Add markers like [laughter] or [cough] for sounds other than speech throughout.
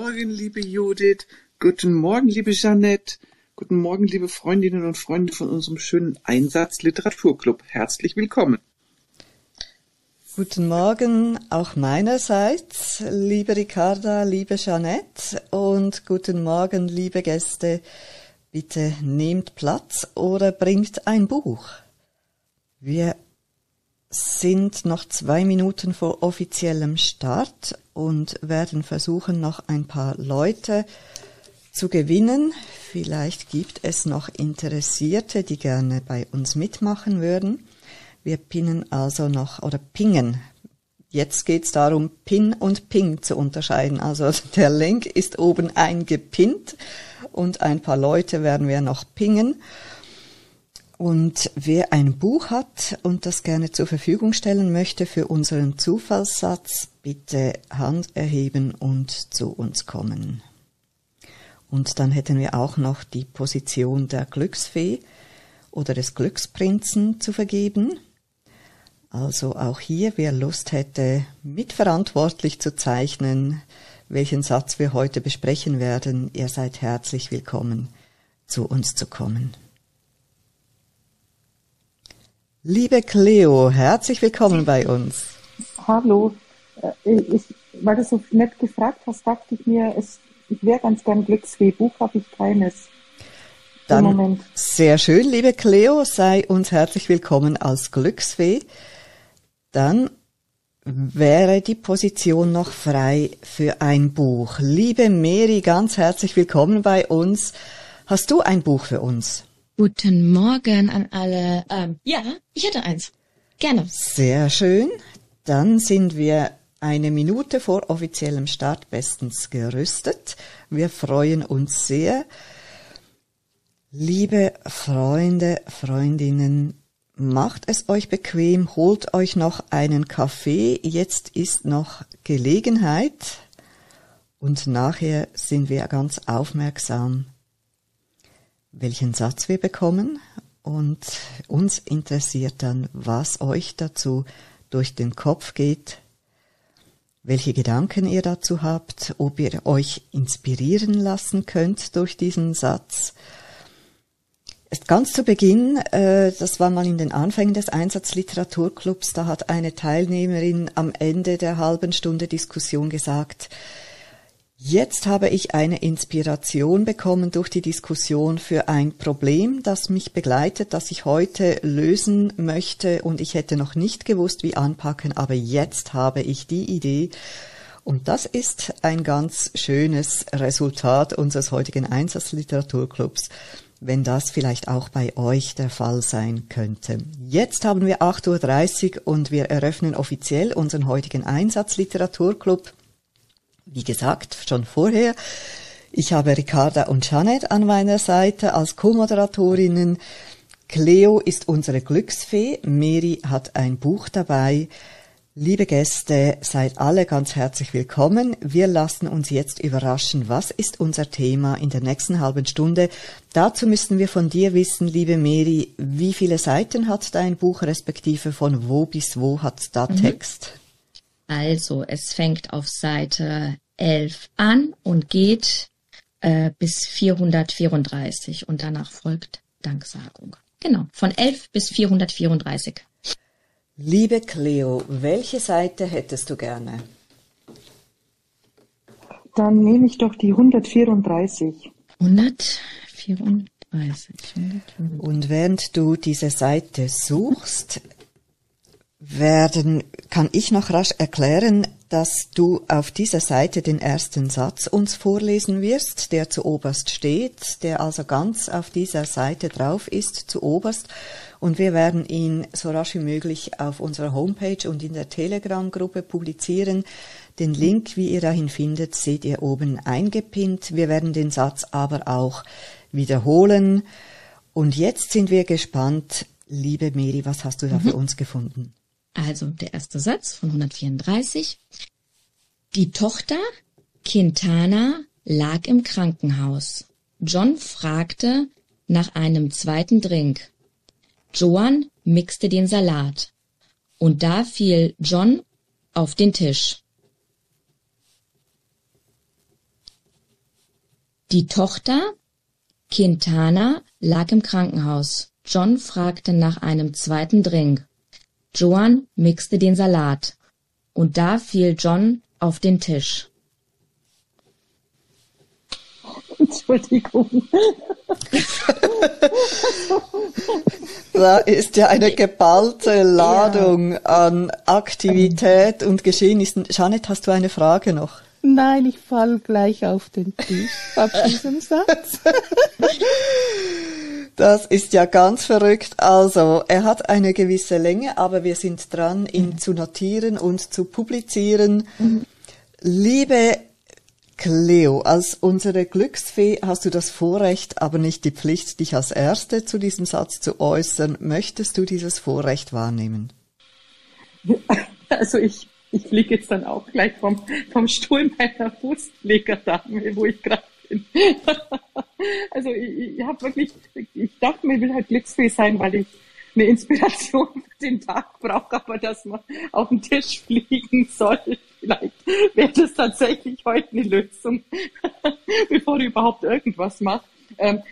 Morgen, liebe Judith. Guten Morgen, liebe Jeanette. Guten Morgen, liebe Freundinnen und Freunde von unserem schönen Einsatz Literaturclub. Herzlich willkommen. Guten Morgen auch meinerseits, liebe Ricarda, liebe Jeanette und guten Morgen, liebe Gäste. Bitte nehmt Platz oder bringt ein Buch. Wir sind noch zwei Minuten vor offiziellem Start und werden versuchen, noch ein paar Leute zu gewinnen. Vielleicht gibt es noch Interessierte, die gerne bei uns mitmachen würden. Wir pinnen also noch oder pingen. Jetzt geht es darum, Pin und Ping zu unterscheiden. Also [laughs] der Link ist oben eingepinnt und ein paar Leute werden wir noch pingen. Und wer ein Buch hat und das gerne zur Verfügung stellen möchte für unseren Zufallssatz, bitte Hand erheben und zu uns kommen. Und dann hätten wir auch noch die Position der Glücksfee oder des Glücksprinzen zu vergeben. Also auch hier, wer Lust hätte, mitverantwortlich zu zeichnen, welchen Satz wir heute besprechen werden, ihr seid herzlich willkommen, zu uns zu kommen. Liebe Cleo, herzlich willkommen bei uns. Hallo. Äh, ich, weil du so nett gefragt hast, dachte ich mir, es, ich wäre ganz gern Glücksfee. Buch habe ich keines. Dann sehr schön, liebe Cleo, sei uns herzlich willkommen als Glücksfee dann wäre die Position noch frei für ein Buch. Liebe Mary, ganz herzlich willkommen bei uns. Hast du ein Buch für uns? Guten Morgen an alle. Ähm, ja, ich hätte eins. Gerne. Sehr schön. Dann sind wir eine Minute vor offiziellem Start bestens gerüstet. Wir freuen uns sehr. Liebe Freunde, Freundinnen, Macht es euch bequem, holt euch noch einen Kaffee, jetzt ist noch Gelegenheit und nachher sind wir ganz aufmerksam, welchen Satz wir bekommen. Und uns interessiert dann, was euch dazu durch den Kopf geht, welche Gedanken ihr dazu habt, ob ihr euch inspirieren lassen könnt durch diesen Satz. Ganz zu Beginn, äh, das war mal in den Anfängen des Einsatzliteraturclubs, da hat eine Teilnehmerin am Ende der halben Stunde Diskussion gesagt, Jetzt habe ich eine Inspiration bekommen durch die Diskussion für ein Problem, das mich begleitet, das ich heute lösen möchte und ich hätte noch nicht gewusst, wie anpacken, aber jetzt habe ich die Idee. Und das ist ein ganz schönes Resultat unseres heutigen Einsatzliteraturclubs wenn das vielleicht auch bei euch der Fall sein könnte. Jetzt haben wir 8.30 Uhr und wir eröffnen offiziell unseren heutigen Einsatzliteraturclub. Wie gesagt, schon vorher. Ich habe Ricarda und Janet an meiner Seite als Co-Moderatorinnen. Cleo ist unsere Glücksfee. Mary hat ein Buch dabei. Liebe Gäste, seid alle ganz herzlich willkommen. Wir lassen uns jetzt überraschen, was ist unser Thema in der nächsten halben Stunde. Dazu müssten wir von dir wissen, liebe Mary, wie viele Seiten hat dein Buch, respektive von wo bis wo hat da mhm. Text? Also, es fängt auf Seite 11 an und geht äh, bis 434 und danach folgt Danksagung. Genau, von 11 bis 434. Liebe Cleo, welche Seite hättest du gerne? Dann nehme ich doch die 134. 134. Und während du diese Seite suchst, werden, kann ich noch rasch erklären, dass du auf dieser Seite den ersten Satz uns vorlesen wirst, der zu oberst steht, der also ganz auf dieser Seite drauf ist, zu oberst. Und wir werden ihn so rasch wie möglich auf unserer Homepage und in der Telegram-Gruppe publizieren. Den Link, wie ihr dahin findet, seht ihr oben eingepinnt. Wir werden den Satz aber auch wiederholen. Und jetzt sind wir gespannt. Liebe Miri, was hast du da mhm. für uns gefunden? Also der erste Satz von 134. Die Tochter Quintana lag im Krankenhaus. John fragte nach einem zweiten Drink. Joan mixte den Salat. Und da fiel John auf den Tisch. Die Tochter Quintana lag im Krankenhaus. John fragte nach einem zweiten Drink. Joan mixte den Salat. Und da fiel John auf den Tisch. Entschuldigung. [laughs] Da ist ja eine geballte Ladung ja. an Aktivität und Geschehnissen. Janet, hast du eine Frage noch? Nein, ich fall gleich auf den Tisch ab [laughs] diesem Satz. Das ist ja ganz verrückt. Also, er hat eine gewisse Länge, aber wir sind dran, ihn mhm. zu notieren und zu publizieren. Mhm. Liebe Cleo, als unsere Glücksfee hast du das Vorrecht, aber nicht die Pflicht, dich als Erste zu diesem Satz zu äußern. Möchtest du dieses Vorrecht wahrnehmen? [laughs] Also ich, ich fliege jetzt dann auch gleich vom, vom Stuhl meiner Fußpflegerdame, wo ich gerade bin. [laughs] Also ich, ich habe wirklich, ich dachte mir, ich will halt glücksfähig sein, weil ich eine Inspiration [laughs] für den Tag brauche, aber dass man auf den Tisch fliegen soll. Vielleicht wäre das tatsächlich heute eine Lösung, [laughs] bevor ich überhaupt irgendwas mache. Ähm,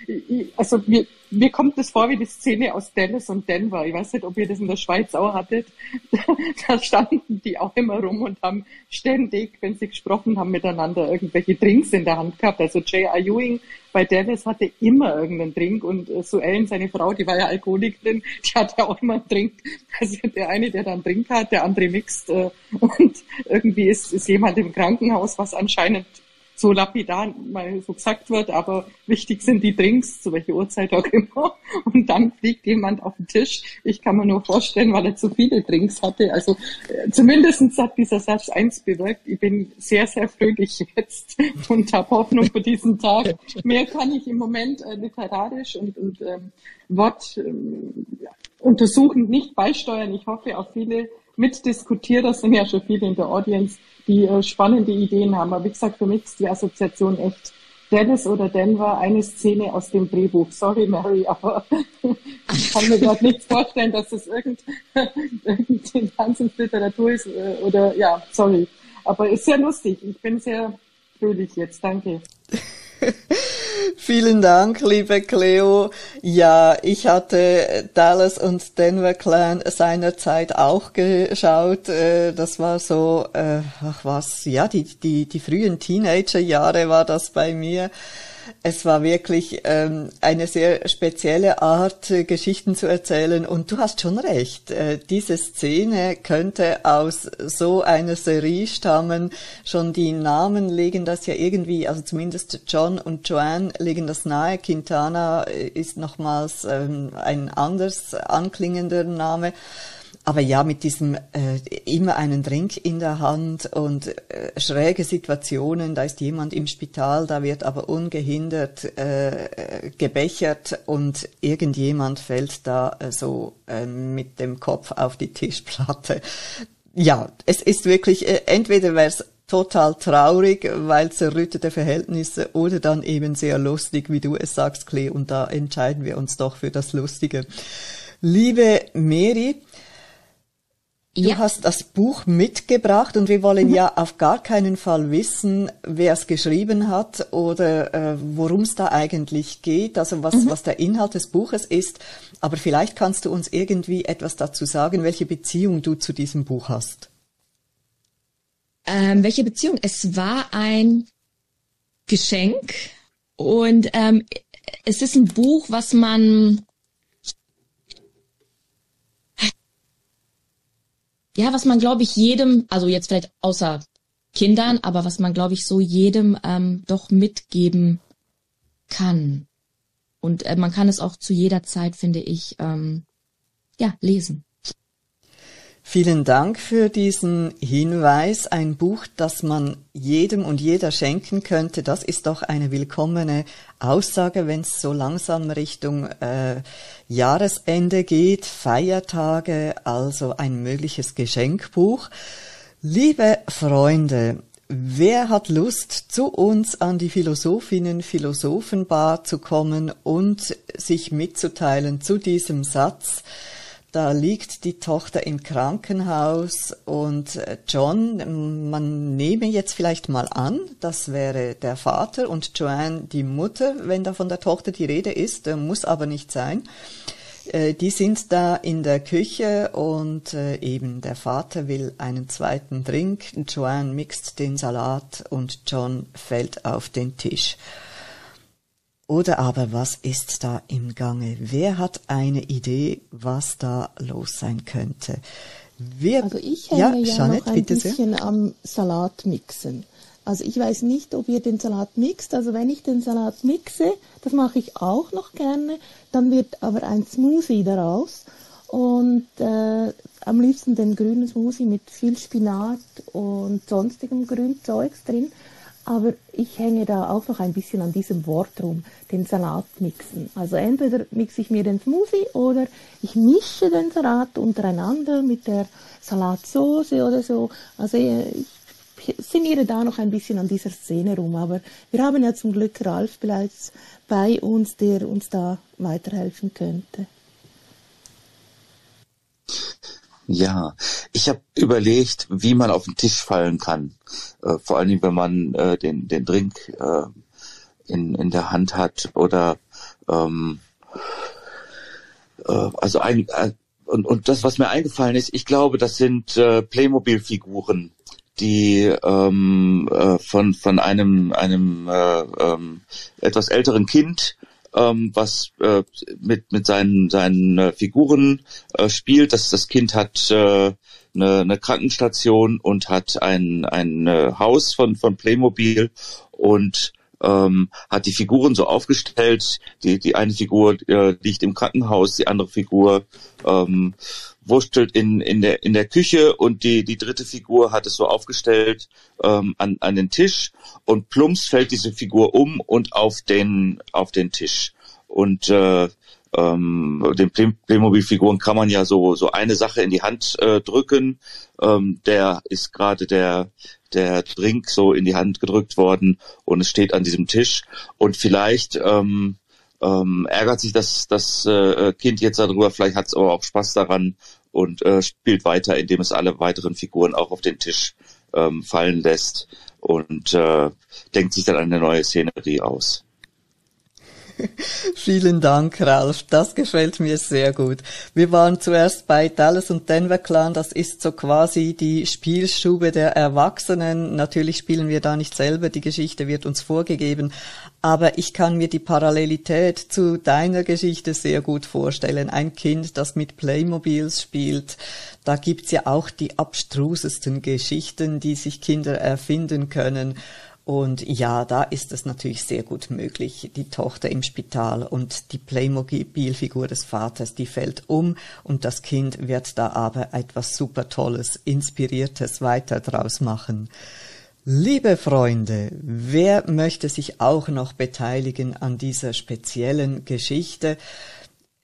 also mir, mir kommt das vor wie die Szene aus Dallas und Denver. Ich weiß nicht, ob ihr das in der Schweiz auch hattet. [laughs] da standen die auch immer rum und haben ständig, wenn sie gesprochen haben, miteinander irgendwelche Drinks in der Hand gehabt. Also J.R. Ewing bei Dallas hatte immer irgendeinen Drink und äh, Sue Ellen, seine Frau, die war ja Alkoholikerin, die hatte auch immer einen Drink. Also der eine, der dann Drink hat, der andere mixt äh, und irgendwie ist, ist jemand im Krankenhaus, was anscheinend so lapidar mal so gesagt wird, aber wichtig sind die Drinks, zu welcher Uhrzeit auch immer. Und dann fliegt jemand auf den Tisch. Ich kann mir nur vorstellen, weil er zu viele Drinks hatte. Also äh, zumindestens hat dieser Satz eins bewirkt. Ich bin sehr, sehr fröhlich jetzt und habe Hoffnung für diesen Tag. Mehr kann ich im Moment äh, literarisch und, und ähm, Wort ähm, untersuchend nicht beisteuern. Ich hoffe auf viele Mitdiskutierer, sind ja schon viele in der Audience, die äh, spannende Ideen haben. Aber wie gesagt, für mich ist die Assoziation echt Dallas oder Denver eine Szene aus dem Drehbuch. Sorry, Mary, aber [laughs] ich kann mir gerade nichts vorstellen, dass das irgend, [laughs] irgendeine Wahnsinnsliteratur ist äh, oder ja, sorry. Aber ist sehr lustig. Ich bin sehr fröhlich jetzt. Danke. [laughs] Vielen Dank, liebe Cleo. Ja, ich hatte Dallas und Denver Clan seinerzeit auch geschaut. Äh, das war so, äh, ach was, ja, die, die, die frühen Teenagerjahre war das bei mir. Es war wirklich ähm, eine sehr spezielle Art, äh, Geschichten zu erzählen. Und du hast schon recht. Äh, diese Szene könnte aus so einer Serie stammen. Schon die Namen legen das ja irgendwie, also zumindest John und Joanne legen das nahe. Quintana äh, ist nochmals ähm, ein anders anklingender Name. Aber ja, mit diesem äh, immer einen Drink in der Hand und äh, schräge Situationen, da ist jemand im Spital, da wird aber ungehindert äh, gebechert und irgendjemand fällt da äh, so äh, mit dem Kopf auf die Tischplatte. Ja, es ist wirklich, äh, entweder wäre es total traurig, weil zerrüttete Verhältnisse oder dann eben sehr lustig, wie du es sagst, Klee, und da entscheiden wir uns doch für das Lustige. Liebe Mary, Du ja. hast das Buch mitgebracht und wir wollen mhm. ja auf gar keinen Fall wissen, wer es geschrieben hat oder äh, worum es da eigentlich geht, also was, mhm. was der Inhalt des Buches ist. Aber vielleicht kannst du uns irgendwie etwas dazu sagen, welche Beziehung du zu diesem Buch hast. Ähm, welche Beziehung? Es war ein Geschenk und ähm, es ist ein Buch, was man ja, was man, glaube ich, jedem, also jetzt vielleicht außer Kindern, aber was man, glaube ich, so jedem ähm, doch mitgeben kann. Und äh, man kann es auch zu jeder Zeit, finde ich, ähm, ja, lesen. Vielen Dank für diesen Hinweis. Ein Buch, das man jedem und jeder schenken könnte, das ist doch eine willkommene Aussage, wenn es so langsam Richtung äh, Jahresende geht, Feiertage, also ein mögliches Geschenkbuch. Liebe Freunde, wer hat Lust, zu uns an die Philosophinnen Philosophenbar zu kommen und sich mitzuteilen zu diesem Satz? Da liegt die Tochter im Krankenhaus und äh, John, man nehme jetzt vielleicht mal an, das wäre der Vater und Joanne die Mutter, wenn da von der Tochter die Rede ist, muss aber nicht sein. Äh, die sind da in der Küche und äh, eben der Vater will einen zweiten Drink. Joanne mixt den Salat und John fällt auf den Tisch. Oder aber was ist da im Gange? Wer hat eine Idee, was da los sein könnte? Wir, also ich hänge ja, ja Jeanette, noch ein bisschen sehr. am Salatmixen. Also ich weiß nicht, ob ihr den Salat mixt. Also wenn ich den Salat mixe, das mache ich auch noch gerne, dann wird aber ein Smoothie daraus. Und äh, am liebsten den grünen Smoothie mit viel Spinat und sonstigem Grünzeugs drin. Aber ich hänge da auch noch ein bisschen an diesem Wort rum, den Salat mixen. Also entweder mixe ich mir den Smoothie oder ich mische den Salat untereinander mit der Salatsauce oder so. Also ich sinniere da noch ein bisschen an dieser Szene rum. Aber wir haben ja zum Glück Ralf bereits bei uns, der uns da weiterhelfen könnte. Ja, ich habe überlegt, wie man auf den Tisch fallen kann. Äh, vor allen Dingen, wenn man äh, den, den Drink äh, in, in der Hand hat oder ähm, äh, also ein, äh, und, und das, was mir eingefallen ist, ich glaube, das sind äh, Playmobil-Figuren, die ähm, äh, von von einem einem äh, ähm, etwas älteren Kind ähm, was äh, mit mit seinen seinen äh, Figuren äh, spielt. Das das Kind hat äh, eine, eine Krankenstation und hat ein ein äh, Haus von von Playmobil und ähm, hat die Figuren so aufgestellt. Die die eine Figur äh, liegt im Krankenhaus, die andere Figur ähm, wurstelt in, in, der, in der Küche und die, die dritte Figur hat es so aufgestellt ähm, an, an den Tisch und plumps fällt diese Figur um und auf den, auf den Tisch. Und äh, ähm, den Playmobil-Figuren kann man ja so, so eine Sache in die Hand äh, drücken. Ähm, der ist gerade der, der Drink so in die Hand gedrückt worden und es steht an diesem Tisch. Und vielleicht ähm, ähm, ärgert sich das, das äh, Kind jetzt darüber, vielleicht hat es aber auch Spaß daran und äh, spielt weiter, indem es alle weiteren Figuren auch auf den Tisch ähm, fallen lässt und äh, denkt sich dann eine neue Szenerie aus. [laughs] Vielen Dank, Ralf. Das gefällt mir sehr gut. Wir waren zuerst bei Dallas und Denver Clan. Das ist so quasi die Spielstube der Erwachsenen. Natürlich spielen wir da nicht selber. Die Geschichte wird uns vorgegeben. Aber ich kann mir die Parallelität zu deiner Geschichte sehr gut vorstellen. Ein Kind, das mit Playmobils spielt. Da gibt's ja auch die abstrusesten Geschichten, die sich Kinder erfinden können. Und ja, da ist es natürlich sehr gut möglich. Die Tochter im Spital und die Playmobil-Figur des Vaters, die fällt um und das Kind wird da aber etwas super Tolles, Inspiriertes weiter draus machen. Liebe Freunde, wer möchte sich auch noch beteiligen an dieser speziellen Geschichte?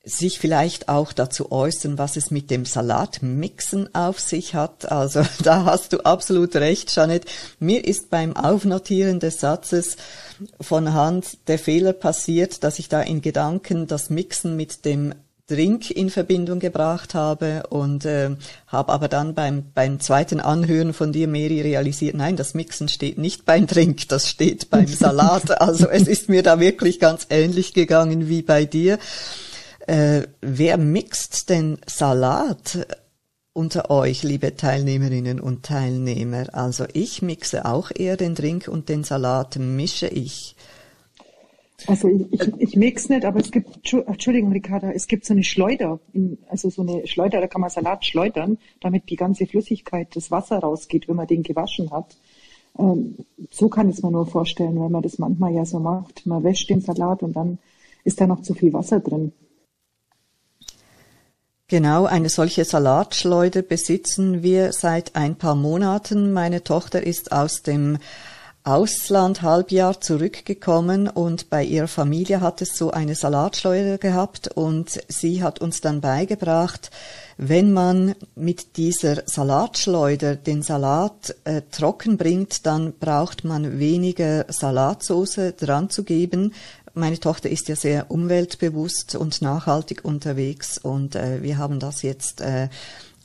Sich vielleicht auch dazu äußern, was es mit dem Salatmixen auf sich hat. Also [laughs] da hast du absolut recht, Janet. Mir ist beim Aufnotieren des Satzes von Hand der Fehler passiert, dass ich da in Gedanken das Mixen mit dem Drink in Verbindung gebracht habe und äh, habe aber dann beim, beim zweiten Anhören von dir, Mary, realisiert, nein, das Mixen steht nicht beim Drink, das steht beim [laughs] Salat. Also es ist mir da wirklich ganz ähnlich gegangen wie bei dir. Äh, wer mixt denn Salat unter euch, liebe Teilnehmerinnen und Teilnehmer? Also ich mixe auch eher den Drink und den Salat mische ich. Also ich, ich, ich mix nicht, aber es gibt, Entschuldigung, Ricarda, es gibt so eine Schleuder, also so eine Schleuder, da kann man Salat schleudern, damit die ganze Flüssigkeit, das Wasser rausgeht, wenn man den gewaschen hat. Ähm, so kann ich es mir nur vorstellen, weil man das manchmal ja so macht. Man wäscht den Salat und dann ist da noch zu viel Wasser drin. Genau, eine solche Salatschleuder besitzen wir seit ein paar Monaten. Meine Tochter ist aus dem Ausland Halbjahr zurückgekommen und bei ihrer Familie hat es so eine Salatschleuder gehabt und sie hat uns dann beigebracht, wenn man mit dieser Salatschleuder den Salat äh, trocken bringt, dann braucht man weniger Salatsauce dran zu geben, meine Tochter ist ja sehr umweltbewusst und nachhaltig unterwegs und äh, wir haben das jetzt äh,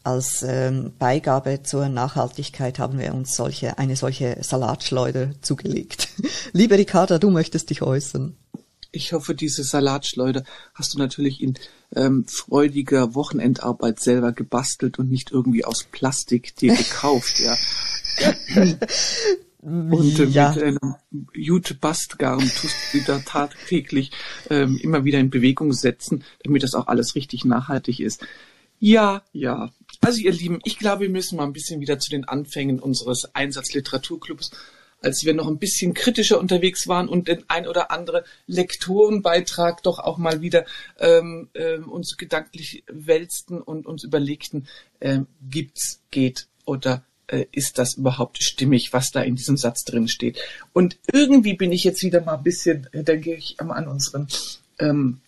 als ähm, Beigabe zur Nachhaltigkeit haben wir uns solche, eine solche Salatschleuder zugelegt. [laughs] Liebe Ricarda, du möchtest dich äußern. Ich hoffe, diese Salatschleuder hast du natürlich in ähm, freudiger Wochenendarbeit selber gebastelt und nicht irgendwie aus Plastik dir gekauft, ja. [laughs] Und äh, ja. mit einem Jute-Bastgarn tust du wieder tagtäglich ähm, immer wieder in Bewegung setzen, damit das auch alles richtig nachhaltig ist. Ja, ja. Also ihr Lieben, ich glaube, wir müssen mal ein bisschen wieder zu den Anfängen unseres Einsatzliteraturclubs, als wir noch ein bisschen kritischer unterwegs waren und den ein oder andere Lektorenbeitrag doch auch mal wieder ähm, äh, uns gedanklich wälzten und uns überlegten, äh, gibt's, geht oder äh, ist das überhaupt stimmig, was da in diesem Satz drin steht. Und irgendwie bin ich jetzt wieder mal ein bisschen, äh, denke ich, an unseren ähm,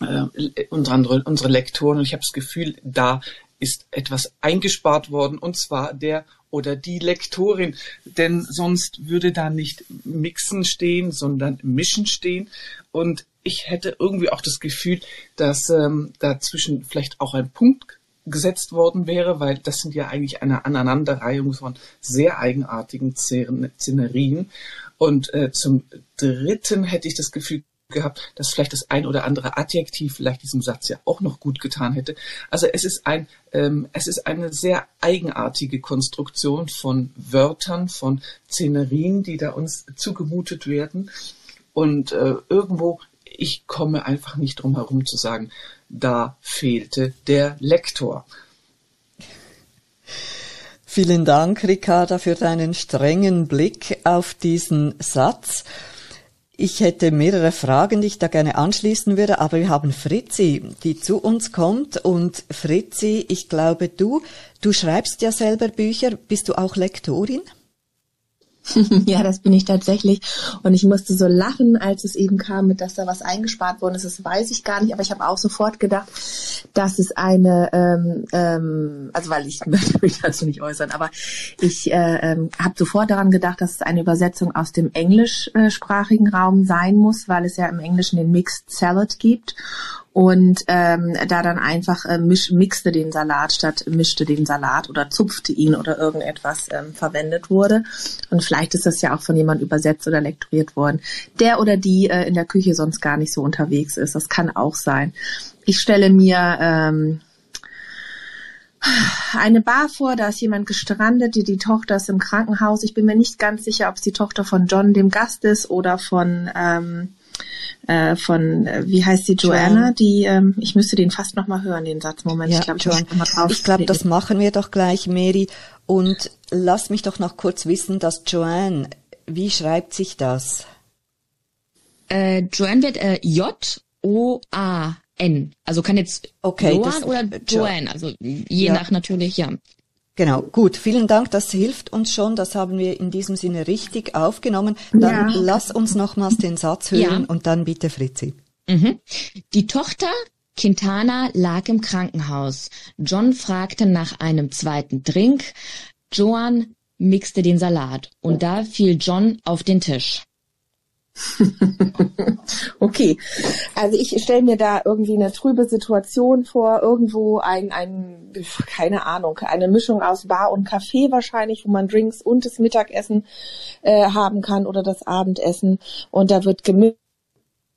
äh, unsere, unsere Lektoren und ich habe das Gefühl, da ist etwas eingespart worden und zwar der oder die Lektorin, denn sonst würde da nicht mixen stehen, sondern mischen stehen und ich hätte irgendwie auch das Gefühl, dass ähm, dazwischen vielleicht auch ein Punkt gesetzt worden wäre, weil das sind ja eigentlich eine Aneinanderreihung von sehr eigenartigen Szenerien. Und äh, zum Dritten hätte ich das Gefühl gehabt, dass vielleicht das ein oder andere Adjektiv vielleicht diesem Satz ja auch noch gut getan hätte. Also es ist ein, ähm, es ist eine sehr eigenartige Konstruktion von Wörtern, von Szenerien, die da uns zugemutet werden. Und äh, irgendwo, ich komme einfach nicht drum herum zu sagen, da fehlte der Lektor. Vielen Dank, Ricarda, für deinen strengen Blick auf diesen Satz. Ich hätte mehrere Fragen, die ich da gerne anschließen würde, aber wir haben Fritzi, die zu uns kommt. Und Fritzi, ich glaube, du, du schreibst ja selber Bücher. Bist du auch Lektorin? [laughs] ja, das bin ich tatsächlich. Und ich musste so lachen, als es eben kam, mit dass da was eingespart worden ist. Das weiß ich gar nicht, aber ich habe auch sofort gedacht, dass es eine, ähm, ähm, also weil ich möchte mich dazu nicht äußern, aber ich äh, ähm, habe sofort daran gedacht, dass es eine Übersetzung aus dem englischsprachigen Raum sein muss, weil es ja im Englischen den Mixed Salad gibt und ähm, da dann einfach äh, misch, mixte den Salat statt mischte den Salat oder zupfte ihn oder irgendetwas ähm, verwendet wurde. Und vielleicht ist das ja auch von jemand übersetzt oder lektoriert worden, der oder die äh, in der Küche sonst gar nicht so unterwegs ist. Das kann auch sein. Ich stelle mir ähm, eine Bar vor, da ist jemand gestrandet, die, die Tochter ist im Krankenhaus. Ich bin mir nicht ganz sicher, ob es die Tochter von John, dem Gast ist, oder von ähm, äh, von, äh, wie heißt sie, Joanna, die, ähm, ich müsste den fast nochmal hören, den Satz. Moment, ja, ich glaube, ich, ich glaube, das machen wir doch gleich, Mary. Und lass mich doch noch kurz wissen, dass Joanne, wie schreibt sich das? Äh, Joanne wird äh, J-O-A-N. Also kann jetzt okay, Joan oder Joanne, also je ja. nach natürlich, ja. Genau, gut, vielen Dank, das hilft uns schon, das haben wir in diesem Sinne richtig aufgenommen. Dann ja. lass uns nochmals den Satz hören ja. und dann bitte Fritzi. Mhm. Die Tochter Quintana lag im Krankenhaus. John fragte nach einem zweiten Drink. Joan mixte den Salat und da fiel John auf den Tisch. [laughs] okay, also ich stelle mir da irgendwie eine trübe Situation vor, irgendwo ein, ein, keine Ahnung, eine Mischung aus Bar und Café wahrscheinlich, wo man Drinks und das Mittagessen äh, haben kann oder das Abendessen und da wird gemischt.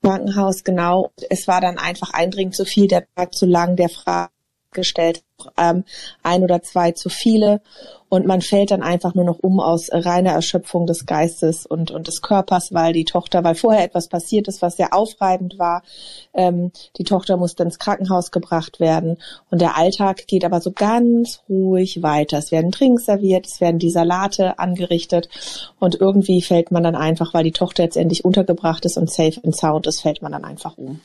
Krankenhaus, genau. Es war dann einfach eindringend zu viel, der Tag zu lang, der Frage gestellt, ähm, ein oder zwei zu viele und man fällt dann einfach nur noch um aus reiner Erschöpfung des Geistes und, und des Körpers, weil die Tochter, weil vorher etwas passiert ist, was sehr aufreibend war. Ähm, die Tochter musste ins Krankenhaus gebracht werden und der Alltag geht aber so ganz ruhig weiter. Es werden Drinks serviert, es werden die Salate angerichtet und irgendwie fällt man dann einfach, weil die Tochter jetzt endlich untergebracht ist und safe and sound ist, fällt man dann einfach um.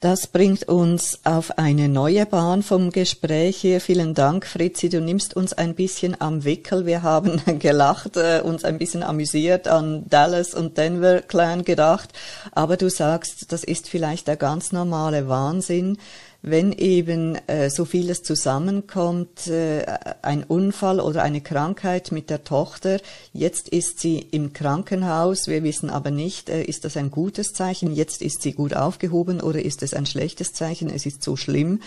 Das bringt uns auf eine neue Bahn vom Gespräch hier. Vielen Dank, Fritzi. Du nimmst uns ein bisschen am Wickel. Wir haben [laughs] gelacht, äh, uns ein bisschen amüsiert, an Dallas und Denver Clan gedacht. Aber du sagst, das ist vielleicht der ganz normale Wahnsinn, wenn eben äh, so vieles zusammenkommt, äh, ein Unfall oder eine Krankheit mit der Tochter. Jetzt ist sie im Krankenhaus. Wir wissen aber nicht, äh, ist das ein gutes Zeichen? Jetzt ist sie gut aufgehoben oder ist es ein schlechtes Zeichen? Es ist so schlimm.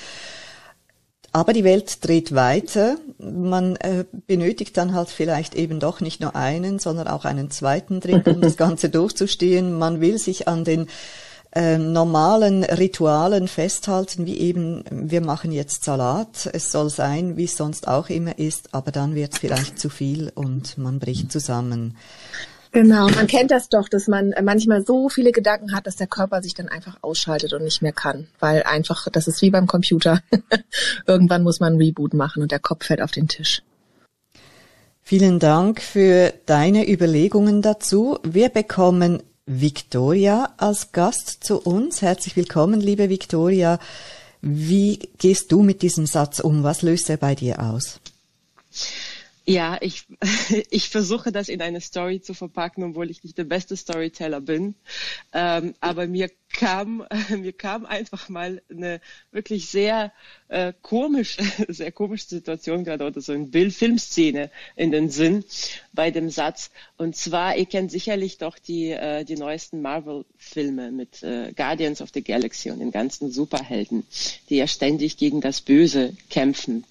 Aber die Welt dreht weiter. Man äh, benötigt dann halt vielleicht eben doch nicht nur einen, sondern auch einen zweiten Drink, um das [laughs] Ganze durchzustehen. Man will sich an den äh, normalen Ritualen festhalten, wie eben, wir machen jetzt Salat, es soll sein, wie es sonst auch immer ist, aber dann wird es vielleicht zu viel und man bricht zusammen. Genau, man kennt das doch, dass man manchmal so viele Gedanken hat, dass der Körper sich dann einfach ausschaltet und nicht mehr kann, weil einfach, das ist wie beim Computer. [laughs] Irgendwann muss man ein Reboot machen und der Kopf fällt auf den Tisch. Vielen Dank für deine Überlegungen dazu. Wir bekommen Victoria als Gast zu uns. Herzlich willkommen, liebe Victoria. Wie gehst du mit diesem Satz um? Was löst er bei dir aus? Ja, ich, [laughs] ich versuche das in eine Story zu verpacken, obwohl ich nicht der beste Storyteller bin. Ähm, aber mir kam, [laughs] mir kam einfach mal eine wirklich sehr äh, komische, [laughs] sehr komische Situation gerade oder so eine Bild-Filmszene in den Sinn bei dem Satz. Und zwar, ihr kennt sicherlich doch die, äh, die neuesten Marvel-Filme mit äh, Guardians of the Galaxy und den ganzen Superhelden, die ja ständig gegen das Böse kämpfen.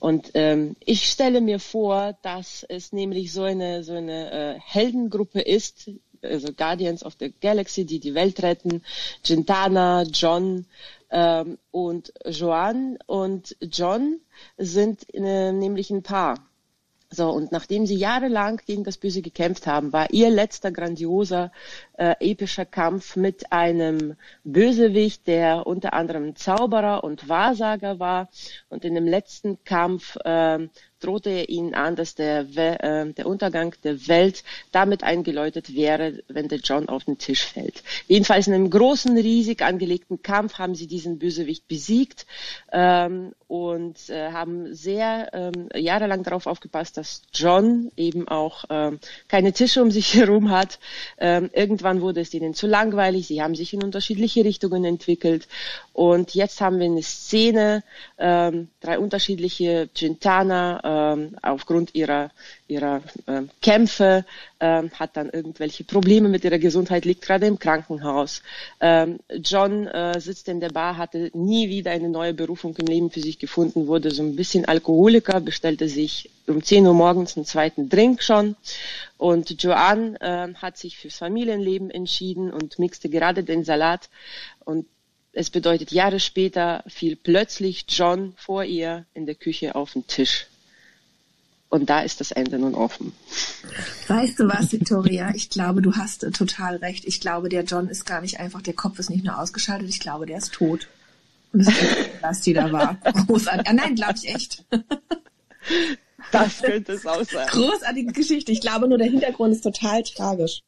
Und ähm, ich stelle mir vor, dass es nämlich so eine, so eine äh, Heldengruppe ist, also Guardians of the Galaxy, die die Welt retten, Gintana, John ähm, und Joan und John sind äh, nämlich ein Paar. So, und nachdem sie jahrelang gegen das Böse gekämpft haben, war ihr letzter grandioser, äh, epischer Kampf mit einem Bösewicht, der unter anderem Zauberer und Wahrsager war. Und in dem letzten Kampf äh, drohte er ihnen an, dass der, äh, der Untergang der Welt damit eingeläutet wäre, wenn der John auf den Tisch fällt. Jedenfalls in einem großen, riesig angelegten Kampf haben sie diesen Bösewicht besiegt ähm, und äh, haben sehr ähm, jahrelang darauf aufgepasst, dass John eben auch ähm, keine Tische um sich [laughs] herum hat. Ähm, irgendwann wurde es ihnen zu langweilig, sie haben sich in unterschiedliche Richtungen entwickelt. Und jetzt haben wir eine Szene, ähm, drei unterschiedliche Gintana, ähm, aufgrund ihrer, ihrer äh, Kämpfe, ähm, hat dann irgendwelche Probleme mit ihrer Gesundheit, liegt gerade im Krankenhaus. Ähm, John äh, sitzt in der Bar, hatte nie wieder eine neue Berufung im Leben für sich gefunden, wurde so ein bisschen Alkoholiker, bestellte sich um 10 Uhr morgens einen zweiten Drink schon. Und Joanne äh, hat sich fürs Familienleben entschieden und mixte gerade den Salat. Und es bedeutet, Jahre später fiel plötzlich John vor ihr in der Küche auf den Tisch. Und da ist das Ende nun offen. Weißt du was, Victoria? Ich glaube, du hast total recht. Ich glaube, der John ist gar nicht einfach, der Kopf ist nicht nur ausgeschaltet, ich glaube, der ist tot. Und das ist was die da war. Großartig. Ah, nein, glaube ich echt. Das könnte es auch sein. Großartige Geschichte. Ich glaube nur, der Hintergrund ist total tragisch.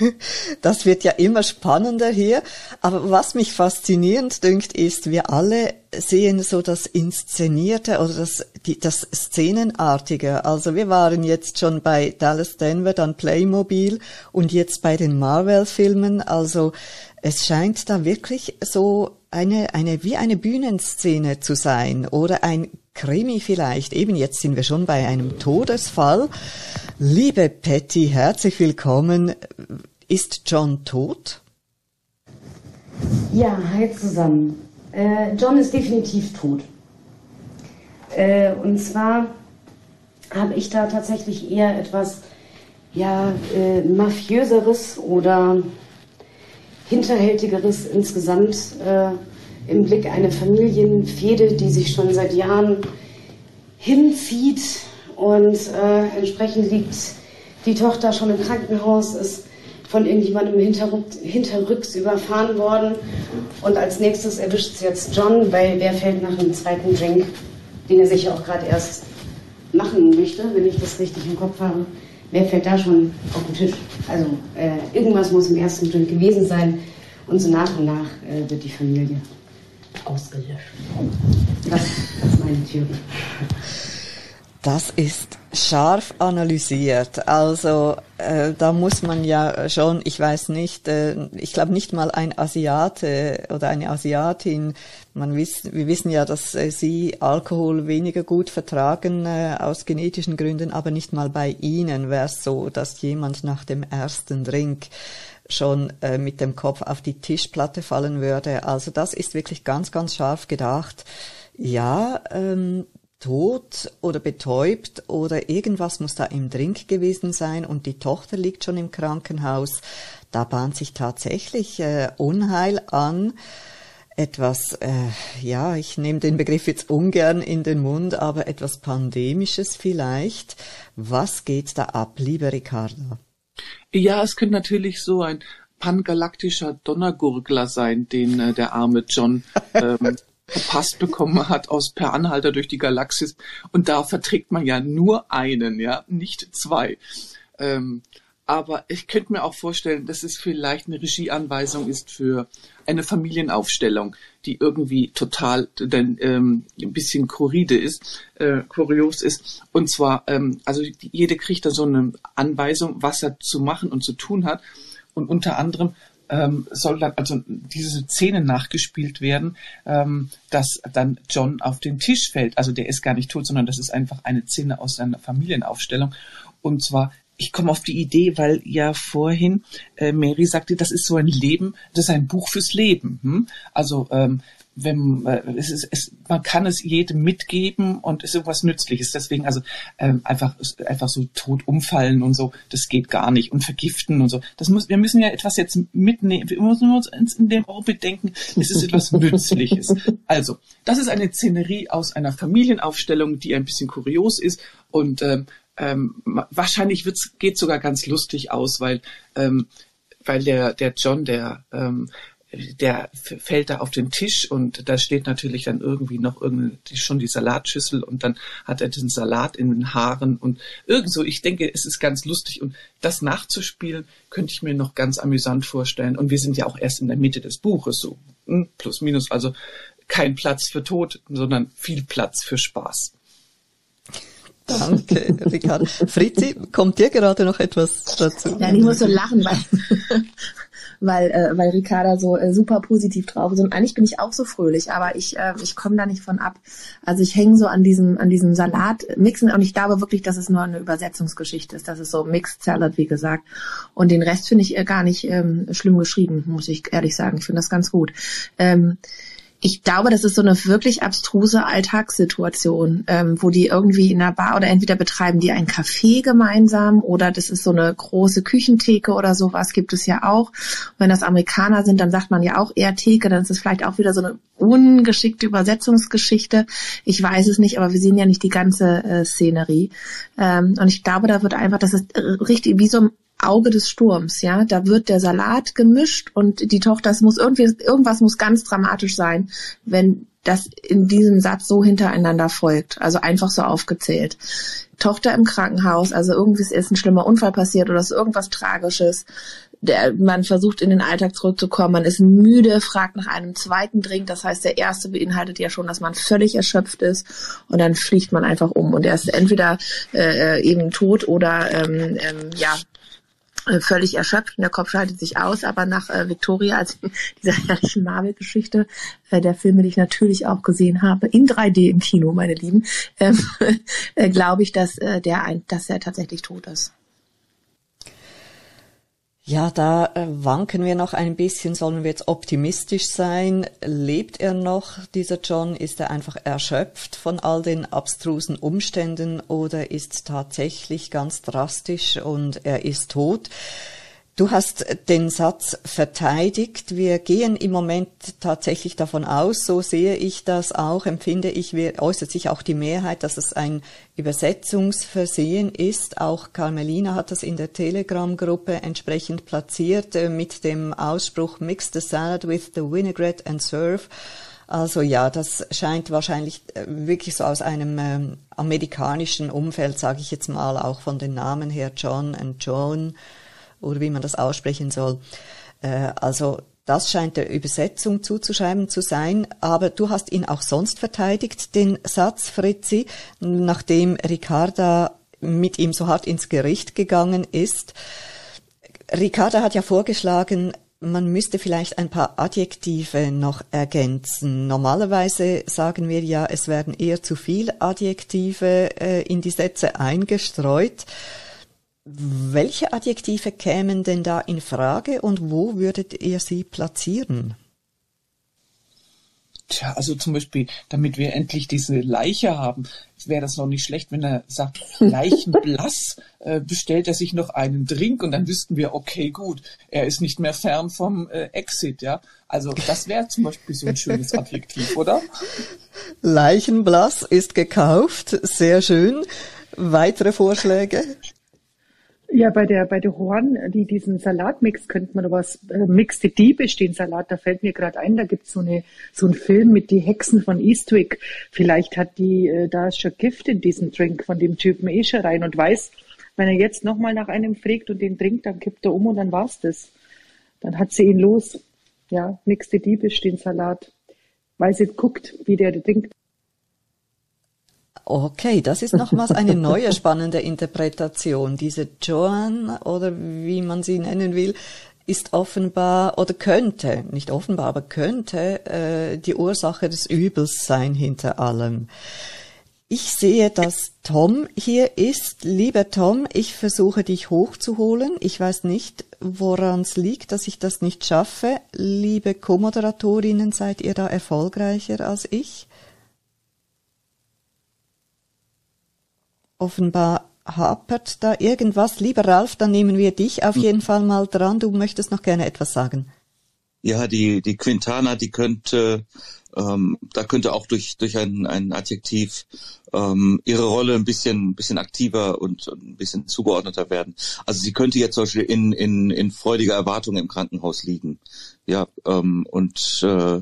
[laughs] Das wird ja immer spannender hier. Aber was mich faszinierend dünkt, ist, wir alle sehen so das Inszenierte oder das, die, das Szenenartige. Also wir waren jetzt schon bei Dallas Denver, dann Playmobil und jetzt bei den Marvel-Filmen. Also es scheint da wirklich so eine, eine, wie eine Bühnenszene zu sein oder ein Krimi vielleicht. Eben jetzt sind wir schon bei einem Todesfall. Liebe Patty, herzlich willkommen. Ist John tot? Ja, hi zusammen. Äh, John ist definitiv tot. Äh, und zwar habe ich da tatsächlich eher etwas ja, äh, mafiöseres oder hinterhältigeres insgesamt äh, im Blick eine Familienfehde, die sich schon seit Jahren hinzieht und äh, entsprechend liegt die Tochter schon im Krankenhaus, ist von irgendjemandem hinterrücks, hinterrücks überfahren worden und als nächstes erwischt es jetzt John, weil wer fällt nach einem zweiten Drink, den er sich auch gerade erst machen möchte, wenn ich das richtig im Kopf habe. Wer fällt da schon auf den Tisch? Also äh, irgendwas muss im ersten Drink gewesen sein und so nach und nach äh, wird die Familie ausgelöscht. Das, das ist meine Theorie. Das ist scharf analysiert. Also äh, da muss man ja schon, ich weiß nicht, äh, ich glaube nicht mal ein Asiate oder eine Asiatin, man wiss, wir wissen ja, dass äh, sie Alkohol weniger gut vertragen äh, aus genetischen Gründen, aber nicht mal bei ihnen wäre es so, dass jemand nach dem ersten Drink schon äh, mit dem Kopf auf die Tischplatte fallen würde. Also das ist wirklich ganz, ganz scharf gedacht. Ja, ähm, tot oder betäubt oder irgendwas muss da im Drink gewesen sein und die Tochter liegt schon im Krankenhaus. Da bahnt sich tatsächlich äh, Unheil an. Etwas, äh, ja, ich nehme den Begriff jetzt ungern in den Mund, aber etwas Pandemisches vielleicht. Was geht da ab, liebe Ricarda? Ja, es könnte natürlich so ein pangalaktischer Donnergurgler sein, den äh, der arme John ähm, [laughs] verpasst bekommen hat aus Per Anhalter durch die Galaxis. Und da verträgt man ja nur einen, ja, nicht zwei. Ähm, aber ich könnte mir auch vorstellen, dass es vielleicht eine Regieanweisung ist für eine Familienaufstellung, die irgendwie total denn, ähm, ein bisschen korride ist, äh, kurios ist. Und zwar, ähm, also jede kriegt da so eine Anweisung, was er zu machen und zu tun hat. Und unter anderem ähm, soll dann also diese Szene nachgespielt werden, ähm, dass dann John auf den Tisch fällt. Also der ist gar nicht tot, sondern das ist einfach eine Szene aus seiner Familienaufstellung. Und zwar ich komme auf die Idee, weil ja vorhin äh, Mary sagte, das ist so ein Leben, das ist ein Buch fürs Leben. Hm? Also ähm, wenn äh, es ist, es, man kann es jedem mitgeben und ist irgendwas Nützliches. Deswegen also ähm, einfach einfach so tot umfallen und so, das geht gar nicht und vergiften und so. Das muss, wir müssen ja etwas jetzt mitnehmen. Wir müssen uns in dem Orbit denken, es ist etwas [laughs] Nützliches. Also das ist eine Szenerie aus einer Familienaufstellung, die ein bisschen kurios ist und ähm, ähm, wahrscheinlich wird's, geht sogar ganz lustig aus, weil ähm, weil der der John der ähm, der fällt da auf den Tisch und da steht natürlich dann irgendwie noch irgendwie schon die Salatschüssel und dann hat er den Salat in den Haaren und irgendso, ich denke, es ist ganz lustig und das nachzuspielen könnte ich mir noch ganz amüsant vorstellen und wir sind ja auch erst in der Mitte des Buches so hm, plus minus, also kein Platz für Tod, sondern viel Platz für Spaß. Danke, Ricardo. Fritzi, kommt dir gerade noch etwas dazu? Ja, ich muss so lachen, weil [laughs] weil, äh, weil Ricarda so äh, super positiv drauf ist. Und eigentlich bin ich auch so fröhlich, aber ich, äh, ich komme da nicht von ab. Also ich hänge so an diesem, an diesem Salat mixen und ich glaube wirklich, dass es nur eine Übersetzungsgeschichte ist. Das ist so Mixed Salad, wie gesagt. Und den Rest finde ich äh, gar nicht ähm, schlimm geschrieben, muss ich ehrlich sagen. Ich finde das ganz gut. Ähm, ich glaube, das ist so eine wirklich abstruse Alltagssituation, ähm, wo die irgendwie in einer Bar oder entweder betreiben die ein Café gemeinsam oder das ist so eine große Küchentheke oder sowas gibt es ja auch. Und wenn das Amerikaner sind, dann sagt man ja auch eher Theke, dann ist es vielleicht auch wieder so eine ungeschickte Übersetzungsgeschichte. Ich weiß es nicht, aber wir sehen ja nicht die ganze äh, Szenerie. Ähm, und ich glaube, da wird einfach, das ist richtig wie so Auge des Sturms, ja. Da wird der Salat gemischt und die Tochter, es muss irgendwie, irgendwas muss ganz dramatisch sein, wenn das in diesem Satz so hintereinander folgt. Also einfach so aufgezählt. Tochter im Krankenhaus, also irgendwie ist ein schlimmer Unfall passiert oder ist irgendwas Tragisches. Der, man versucht in den Alltag zurückzukommen, man ist müde, fragt nach einem zweiten Drink. Das heißt, der erste beinhaltet ja schon, dass man völlig erschöpft ist und dann fliegt man einfach um und er ist entweder äh, eben tot oder ähm, ähm, ja äh, völlig erschöpft und der Kopf schaltet sich aus, aber nach äh, Victoria, also [laughs] dieser herrlichen Marvel-Geschichte, äh, der Filme, die ich natürlich auch gesehen habe, in 3D im Kino, meine Lieben, ähm, [laughs] äh, glaube ich, dass äh, der ein, dass er tatsächlich tot ist. Ja, da äh, wanken wir noch ein bisschen. Sollen wir jetzt optimistisch sein? Lebt er noch, dieser John? Ist er einfach erschöpft von all den abstrusen Umständen oder ist tatsächlich ganz drastisch und er ist tot? Du hast den Satz verteidigt. Wir gehen im Moment tatsächlich davon aus, so sehe ich das auch, empfinde ich, äußert sich auch die Mehrheit, dass es ein Übersetzungsversehen ist. Auch Carmelina hat das in der Telegram-Gruppe entsprechend platziert äh, mit dem Ausspruch Mix the salad with the vinaigrette and serve. Also ja, das scheint wahrscheinlich äh, wirklich so aus einem ähm, amerikanischen Umfeld, sage ich jetzt mal, auch von den Namen her, John and Joan oder wie man das aussprechen soll. Äh, also Das scheint der Übersetzung zuzuschreiben zu sein, aber du hast ihn auch sonst verteidigt, den Satz, Fritzi, nachdem Ricarda mit ihm so hart ins Gericht gegangen ist. Ricarda hat ja vorgeschlagen, man müsste vielleicht ein paar Adjektive noch ergänzen. Normalerweise sagen wir ja, es werden eher zu viel Adjektive äh, in die Sätze eingestreut. Welche Adjektive kämen denn da in Frage und wo würdet ihr sie platzieren? Tja, also zum Beispiel, damit wir endlich diese Leiche haben, wäre das noch nicht schlecht, wenn er sagt, [laughs] Leichenblass, äh, bestellt er sich noch einen Drink und dann wüssten wir, okay, gut, er ist nicht mehr fern vom äh, Exit, ja. Also das wäre zum Beispiel so ein schönes Adjektiv, oder? Leichenblass ist gekauft, sehr schön. Weitere Vorschläge? Ja, bei der, bei der Horn, die, diesen Salatmix könnte man was, äh, Mix die Diebe stehen Salat, da fällt mir gerade ein, da gibt's so eine, so ein Film mit die Hexen von Eastwick. Vielleicht hat die, äh, da schon Gift in diesem Drink von dem Typen eh schon rein und weiß, wenn er jetzt nochmal nach einem fragt und den trinkt, dann kippt er um und dann war's das. Dann hat sie ihn los. Ja, Mix die Diebe stehen Salat. Weil sie guckt, wie der trinkt. Okay, das ist nochmals eine neue spannende Interpretation. Diese Joan oder wie man sie nennen will, ist offenbar oder könnte, nicht offenbar, aber könnte äh, die Ursache des Übels sein hinter allem. Ich sehe, dass Tom hier ist. Lieber Tom, ich versuche dich hochzuholen. Ich weiß nicht, woran es liegt, dass ich das nicht schaffe. Liebe Co-Moderatorinnen, seid ihr da erfolgreicher als ich? Offenbar hapert da irgendwas. Lieber Ralf, dann nehmen wir dich auf jeden Fall mal dran. Du möchtest noch gerne etwas sagen. Ja, die, die Quintana, die könnte, ähm, da könnte auch durch, durch ein, ein Adjektiv ähm, ihre Rolle ein bisschen, ein bisschen aktiver und, und ein bisschen zugeordneter werden. Also sie könnte jetzt zum Beispiel in, in, in freudiger Erwartung im Krankenhaus liegen. Ja, ähm, und äh,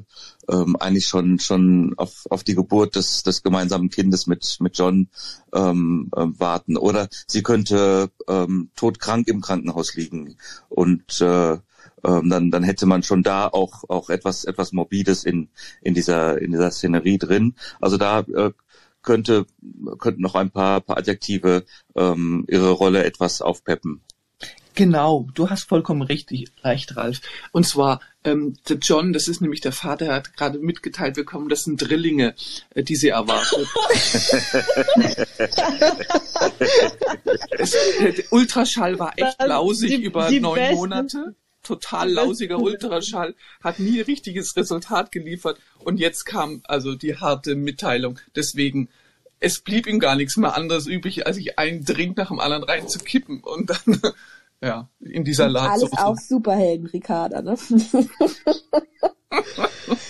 ähm, eigentlich schon schon auf, auf die Geburt des, des gemeinsamen Kindes mit mit John ähm, äh, warten. Oder sie könnte ähm, todkrank im Krankenhaus liegen und äh, ähm, dann dann hätte man schon da auch auch etwas etwas morbides in in dieser in dieser Szenerie drin. Also da äh, könnte könnten noch ein paar paar Adjektive ähm, ihre Rolle etwas aufpeppen. Genau, du hast vollkommen richtig recht, Ralf. Und zwar ähm, der John, das ist nämlich der Vater, er hat gerade mitgeteilt bekommen, das sind Drillinge, äh, die sie erwartet. [laughs] es, der Ultraschall war echt lausig die, über die neun besten. Monate. Total lausiger [laughs] Ultraschall, hat nie richtiges Resultat geliefert. Und jetzt kam also die harte Mitteilung. Deswegen es blieb ihm gar nichts mehr anderes übrig, als ich einen Drink nach dem anderen reinzukippen. Und dann [laughs] ja, in dieser Lage. Alles auch Superhelden, Ricarda, ne? [laughs]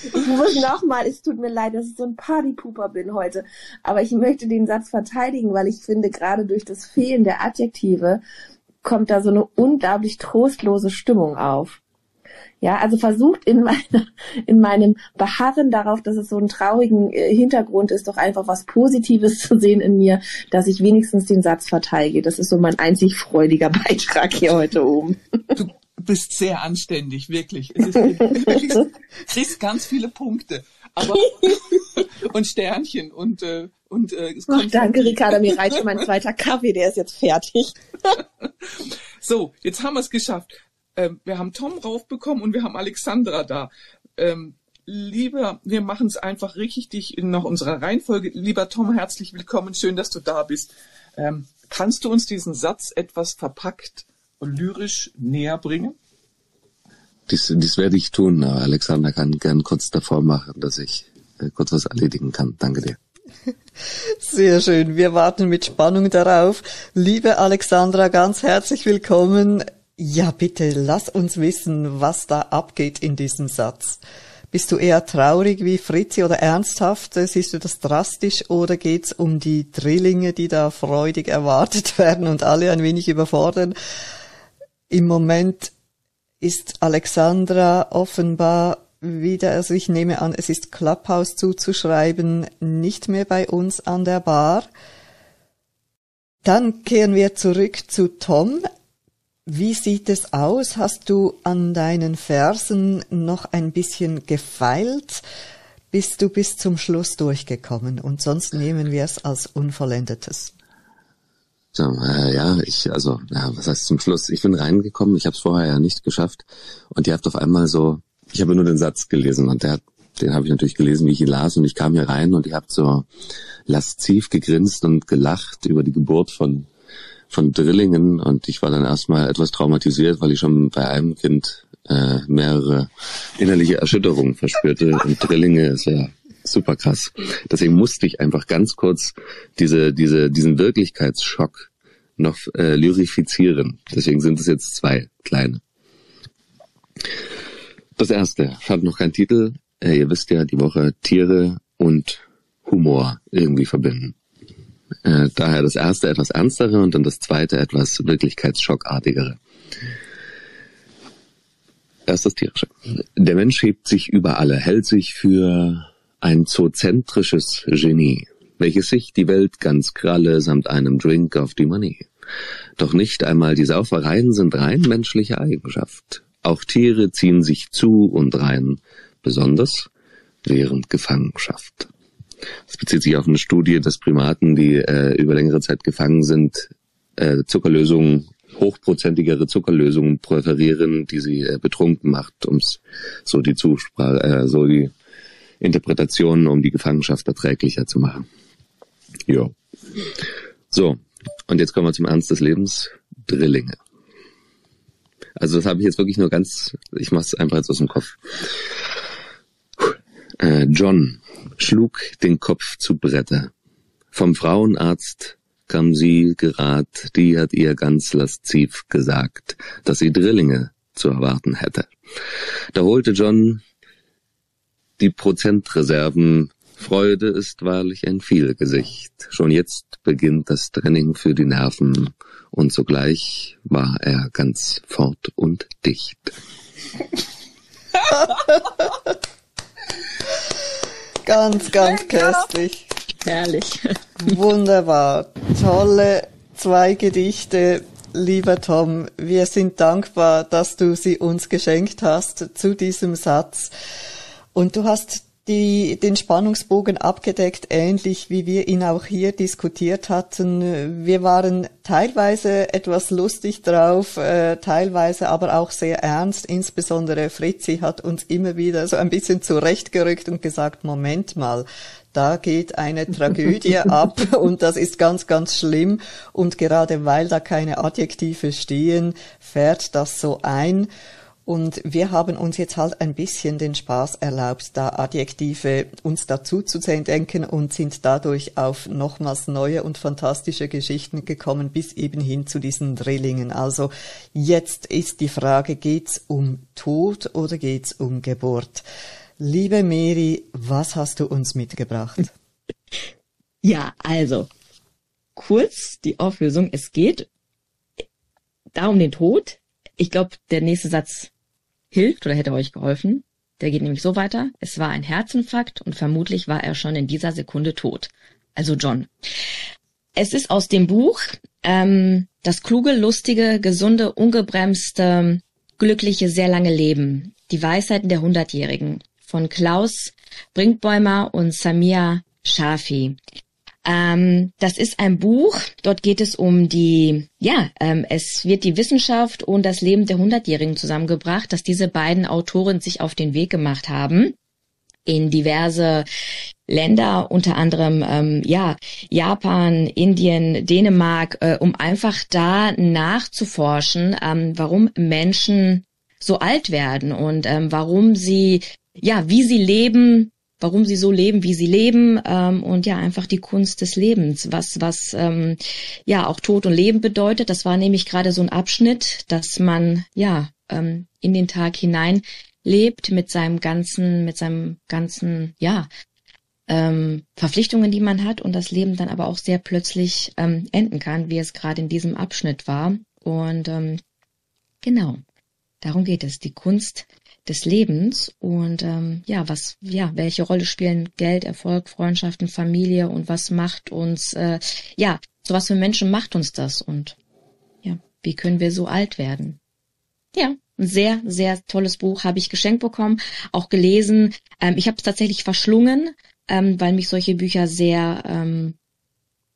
ich muss nochmal, es tut mir leid, dass ich so ein Partypooper bin heute, aber ich möchte den Satz verteidigen, weil ich finde, gerade durch das Fehlen der Adjektive kommt da so eine unglaublich trostlose Stimmung auf. Ja, also versucht in [laughs] meiner, in meinem Beharren darauf, dass es so einen traurigen äh, Hintergrund ist, doch einfach was Positives [laughs] zu sehen in mir, dass ich wenigstens den Satz verteidige. Das ist so mein einzig freudiger [laughs] Beitrag hier heute oben. Du bist sehr anständig, wirklich. Es ist, du kriegst, kriegst ganz viele Punkte. Aber und Sternchen und äh, und äh, Ach, danke, Ricarda, mir [laughs] reicht schon mein zweiter Kaffee, der ist jetzt fertig. [laughs] so, jetzt haben wir es geschafft ähm, wir haben Tom raufbekommen und wir haben Alexandra da. Ähm, lieber, wir machen es einfach richtig nach unserer Reihenfolge. Lieber Tom, herzlich willkommen, schön, dass du da bist. Ähm, kannst du uns diesen Satz etwas verpackt und lyrisch näher bringen? Dies, dies werde ich tun, aber Alexander kann gern kurz davor machen, dass ich äh, kurz was erledigen kann. Danke dir. Sehr schön. Wir warten mit Spannung darauf. Liebe Alexandra, ganz herzlich willkommen. Ja, bitte, lass uns wissen, was da abgeht in diesem Satz. Bist du eher traurig wie Fritzi oder ernsthaft? Siehst du das drastisch oder geht's um die Drillinge, die da freudig erwartet [laughs] werden und alle ein wenig überfordern? Im Moment ist Alexandra offenbar wieder, also ich nehme an, es ist Clubhouse zuzuschreiben, nicht mehr bei uns an der Bar. Dann kehren wir zurück zu Tom. wie sieht es aus? Hast du an deinen Versen noch ein bisschen gefeilt? Bist du bis zum Schluss durchgekommen? Und sonst nehmen wir es als unvollendetes. So, äh, ja, ich, also, ja, was heißt zum Schluss? Ich bin reingekommen, ich habe es vorher ja nicht geschafft. Und ihr habt auf einmal so, ich habe nur den Satz gelesen und der hat, den habe ich natürlich gelesen, wie ich ihn las. Und ich kam hier rein und ihr habt so lasziv gegrinst und gelacht über die Geburt von von Drillingen und ich war dann erstmal etwas traumatisiert, weil ich schon bei einem Kind äh, mehrere innerliche Erschütterungen verspürte und Drillinge ist ja super krass. Deswegen musste ich einfach ganz kurz diese, diese, diesen Wirklichkeitsschock noch äh, lyrifizieren. Deswegen sind es jetzt zwei kleine. Das erste hat noch keinen Titel. Äh, ihr wisst ja, die Woche Tiere und Humor irgendwie verbinden. Äh, daher das erste etwas ernstere und dann das zweite etwas Wirklichkeitsschockartigere. Erst das Tierische. Der Mensch hebt sich über alle, hält sich für ein zoozentrisches Genie, welches sich die Welt ganz kralle samt einem Drink auf die Money. Doch nicht einmal die Saufereien sind rein menschliche Eigenschaft. Auch Tiere ziehen sich zu und rein, besonders während Gefangenschaft. Das bezieht sich auf eine Studie, dass Primaten, die äh, über längere Zeit gefangen sind, äh, Zuckerlösungen, hochprozentigere Zuckerlösungen präferieren, die sie äh, betrunken macht, um so die Zusprache, äh, so die Interpretationen, um die Gefangenschaft erträglicher zu machen. Ja. So, und jetzt kommen wir zum Ernst des Lebens. Drillinge. Also das habe ich jetzt wirklich nur ganz, ich mache es einfach jetzt aus dem Kopf. Äh, John schlug den Kopf zu Bretter. Vom Frauenarzt kam sie gerad, die hat ihr ganz lasziv gesagt, dass sie Drillinge zu erwarten hätte. Da holte John die Prozentreserven. Freude ist wahrlich ein Vielgesicht. Schon jetzt beginnt das Training für die Nerven und sogleich war er ganz fort und dicht. [laughs] Ganz, ganz köstlich. Herrlich. Wunderbar. Tolle zwei Gedichte. Lieber Tom, wir sind dankbar, dass du sie uns geschenkt hast zu diesem Satz. Und du hast die, den Spannungsbogen abgedeckt, ähnlich wie wir ihn auch hier diskutiert hatten. Wir waren teilweise etwas lustig drauf, äh, teilweise aber auch sehr ernst. Insbesondere Fritzi hat uns immer wieder so ein bisschen zurechtgerückt und gesagt, Moment mal, da geht eine Tragödie [laughs] ab und das ist ganz, ganz schlimm. Und gerade weil da keine Adjektive stehen, fährt das so ein. Und wir haben uns jetzt halt ein bisschen den Spaß erlaubt, da Adjektive uns dazu zu denken und sind dadurch auf nochmals neue und fantastische Geschichten gekommen, bis eben hin zu diesen Drillingen. Also jetzt ist die Frage, geht's um Tod oder geht's um Geburt? Liebe Mary, was hast du uns mitgebracht? [laughs] Ja, also kurz die Auflösung. Es geht da um den Tod. Ich glaube, der nächste Satz hilft oder hätte euch geholfen. Der geht nämlich so weiter. Es war ein Herzinfarkt und vermutlich war er schon in dieser Sekunde tot. Also John. Es ist aus dem Buch ähm, Das kluge, lustige, gesunde, ungebremste, glückliche, sehr lange Leben. Die Weisheiten der Hundertjährigen von Klaus Brinkbäumer und Samia Shafi. Ähm, das ist ein Buch, dort geht es um die, ja, ähm, es wird die Wissenschaft und das Leben der Hundertjährigen zusammengebracht, dass diese beiden Autoren sich auf den Weg gemacht haben in diverse Länder, unter anderem ähm, ja Japan, Indien, Dänemark, äh, um einfach da nachzuforschen, ähm, warum Menschen so alt werden und ähm, warum sie ja wie sie leben, warum sie so leben, wie sie leben ähm, und ja einfach die Kunst des Lebens, was was ähm, ja auch Tod und Leben bedeutet. Das war nämlich gerade so ein Abschnitt, dass man ja ähm, in den Tag hinein lebt mit seinem ganzen, mit seinem ganzen ja ähm, Verpflichtungen, die man hat und das Leben dann aber auch sehr plötzlich ähm, enden kann, wie es gerade in diesem Abschnitt war. Und ähm, genau, darum geht es. Die Kunst des Lebens und ähm, ja, was, ja, welche Rolle spielen Geld, Erfolg, Freundschaften, Familie und was macht uns, äh, ja, so was für Menschen macht uns das und ja, Wie können wir so alt werden? Ja, ein sehr, sehr tolles Buch habe ich geschenkt bekommen, auch gelesen. Ähm, ich habe es tatsächlich verschlungen, ähm, weil mich solche Bücher sehr ähm,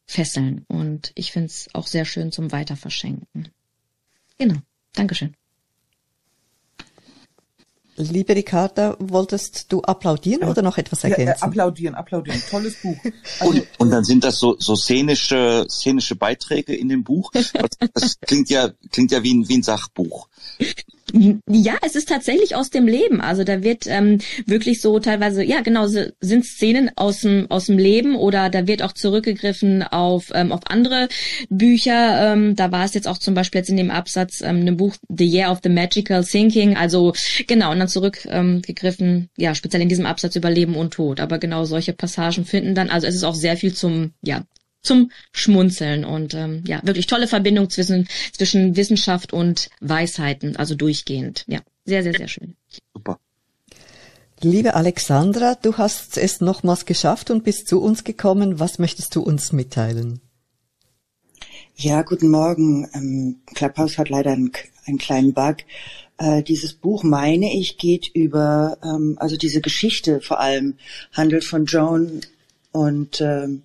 fesseln. Und ich finde es auch sehr schön zum Weiterverschenken. Genau. Dankeschön. Liebe Ricarda, wolltest du applaudieren oder noch etwas ergänzen? Ja, äh, applaudieren, applaudieren. Tolles Buch. Also, [laughs] und, und dann sind das so, so szenische, szenische Beiträge in dem Buch. [laughs] Das, das klingt ja, klingt ja wie ein, wie ein Sachbuch. Ja, es ist tatsächlich aus dem Leben. Also da wird ähm, wirklich so teilweise, ja genau, sind Szenen aus dem aus dem Leben oder da wird auch zurückgegriffen auf ähm, auf andere Bücher. Ähm, da war es jetzt auch zum Beispiel jetzt in dem Absatz ähm, einem Buch The Year of the Magical Thinking. Also genau und dann zurückgegriffen, ähm, ja speziell in diesem Absatz über Leben und Tod. Aber genau solche Passagen finden dann. Also es ist auch sehr viel zum ja zum Schmunzeln und ähm, ja, wirklich tolle Verbindung zwischen, zwischen Wissenschaft und Weisheiten, also durchgehend. Ja, sehr, sehr, sehr schön. Super. Liebe Alexandra, du hast es nochmals geschafft und bist zu uns gekommen. Was möchtest du uns mitteilen? Ja, guten Morgen. Ähm, Clubhouse hat leider einen, einen kleinen Bug. Äh, dieses Buch, meine ich, geht über, ähm, also diese Geschichte vor allem, handelt von Joan und ähm,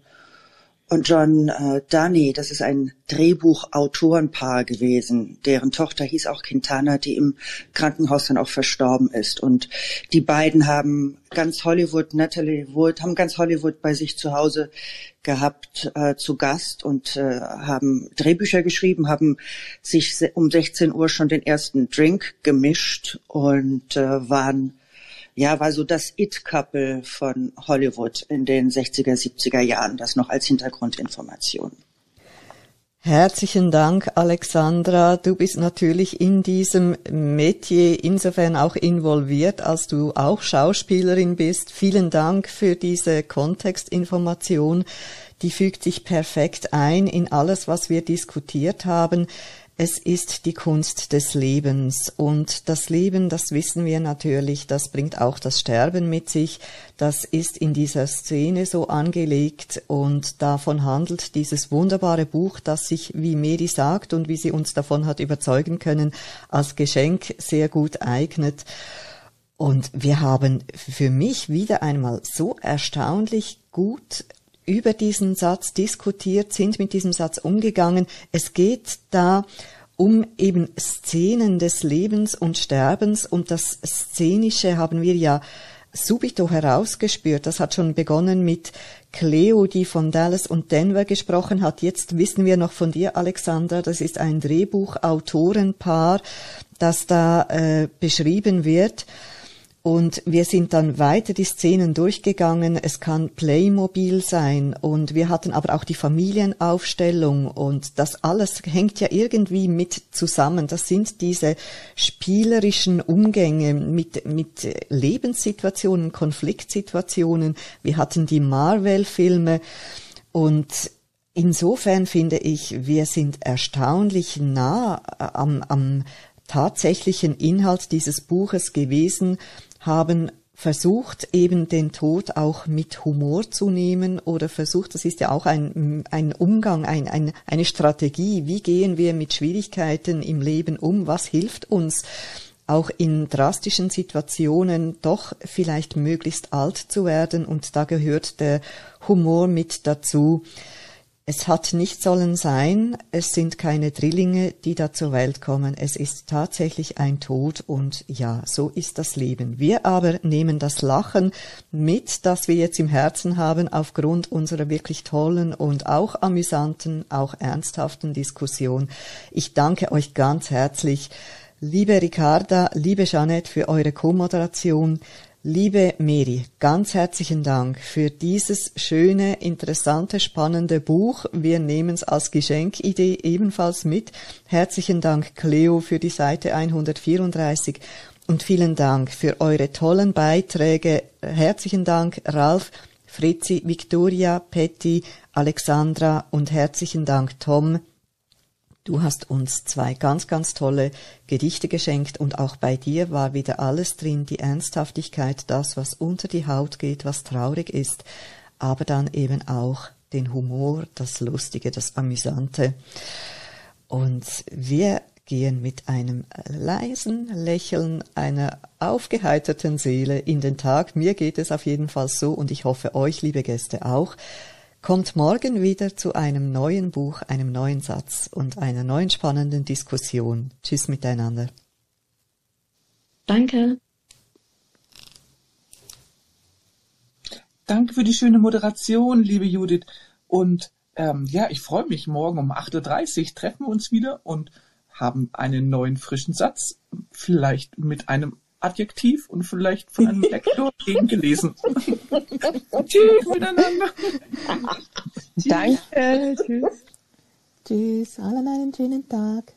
und John äh, Dunny, das ist ein Drehbuchautorenpaar gewesen, deren Tochter hieß auch Quintana, die im Krankenhaus dann auch verstorben ist. Und die beiden haben ganz Hollywood, Natalie Wood, haben ganz Hollywood bei sich zu Hause gehabt äh, zu Gast und äh, haben Drehbücher geschrieben, haben sich um 16 Uhr schon den ersten Drink gemischt und äh, waren ja, war so das It-Couple von Hollywood in den 60er, 70er Jahren, das noch als Hintergrundinformation. Herzlichen Dank, Alexandra. Du bist natürlich in diesem Metier insofern auch involviert, als du auch Schauspielerin bist. Vielen Dank für diese Kontextinformation. Die fügt sich perfekt ein in alles, was wir diskutiert haben. Es ist die Kunst des Lebens und das Leben, das wissen wir natürlich, das bringt auch das Sterben mit sich. Das ist in dieser Szene so angelegt und davon handelt dieses wunderbare Buch, das sich, wie Mary sagt und wie sie uns davon hat überzeugen können, als Geschenk sehr gut eignet. Und wir haben für mich wieder einmal so erstaunlich gut über diesen Satz diskutiert, sind mit diesem Satz umgegangen. Es geht da um eben Szenen des Lebens und Sterbens und das Szenische haben wir ja subito herausgespürt. Das hat schon begonnen mit Cleo, die von Dallas und Denver gesprochen hat. Jetzt wissen wir noch von dir, Alexander, das ist ein Drehbuchautorenpaar, das da äh, beschrieben wird. Und wir sind dann weiter die Szenen durchgegangen. Es kann Playmobil sein und wir hatten aber auch die Familienaufstellung und das alles hängt ja irgendwie mit zusammen. Das sind diese spielerischen Umgänge mit, mit Lebenssituationen, Konfliktsituationen. Wir hatten die Marvel-Filme und insofern finde ich, wir sind erstaunlich nah am, am tatsächlichen Inhalt dieses Buches gewesen haben versucht, eben den Tod auch mit Humor zu nehmen oder versucht, das ist ja auch ein, ein Umgang, ein, ein, eine Strategie, wie gehen wir mit Schwierigkeiten im Leben um, was hilft uns auch in drastischen Situationen doch vielleicht möglichst alt zu werden? Und da gehört der Humor mit dazu. Es hat nicht sollen sein, es sind keine Drillinge, die da zur Welt kommen, es ist tatsächlich ein Tod und ja, so ist das Leben. Wir aber nehmen das Lachen mit, das wir jetzt im Herzen haben, aufgrund unserer wirklich tollen und auch amüsanten, auch ernsthaften Diskussion. Ich danke euch ganz herzlich, liebe Ricarda, liebe Jeanette, für eure Co-Moderation. Liebe Mary, ganz herzlichen Dank für dieses schöne, interessante, spannende Buch. Wir nehmen es als Geschenkidee ebenfalls mit. Herzlichen Dank, Cleo, für die Seite 134 und vielen Dank für eure tollen Beiträge. Herzlichen Dank, Ralf, Fritzi, Victoria, Petty, Alexandra und herzlichen Dank, Tom, Du hast uns zwei ganz, ganz tolle Gedichte geschenkt und auch bei dir war wieder alles drin, die Ernsthaftigkeit, das, was unter die Haut geht, was traurig ist, aber dann eben auch den Humor, das Lustige, das Amüsante. Und wir gehen mit einem leisen Lächeln, einer aufgeheiterten Seele in den Tag. Mir geht es auf jeden Fall so und ich hoffe euch, liebe Gäste, auch. Kommt morgen wieder zu einem neuen Buch, einem neuen Satz und einer neuen spannenden Diskussion. Tschüss miteinander. Danke. Danke für die schöne Moderation, liebe Judith. Und ähm, ja, ich freue mich. Morgen um 8.30 Uhr treffen wir uns wieder und haben einen neuen frischen Satz, vielleicht mit einem Adjektiv und vielleicht von einem Lektor [laughs] gegengelesen. [laughs] Tschüss miteinander. Danke. Tschüss. Tschüss. Allen einen schönen Tag.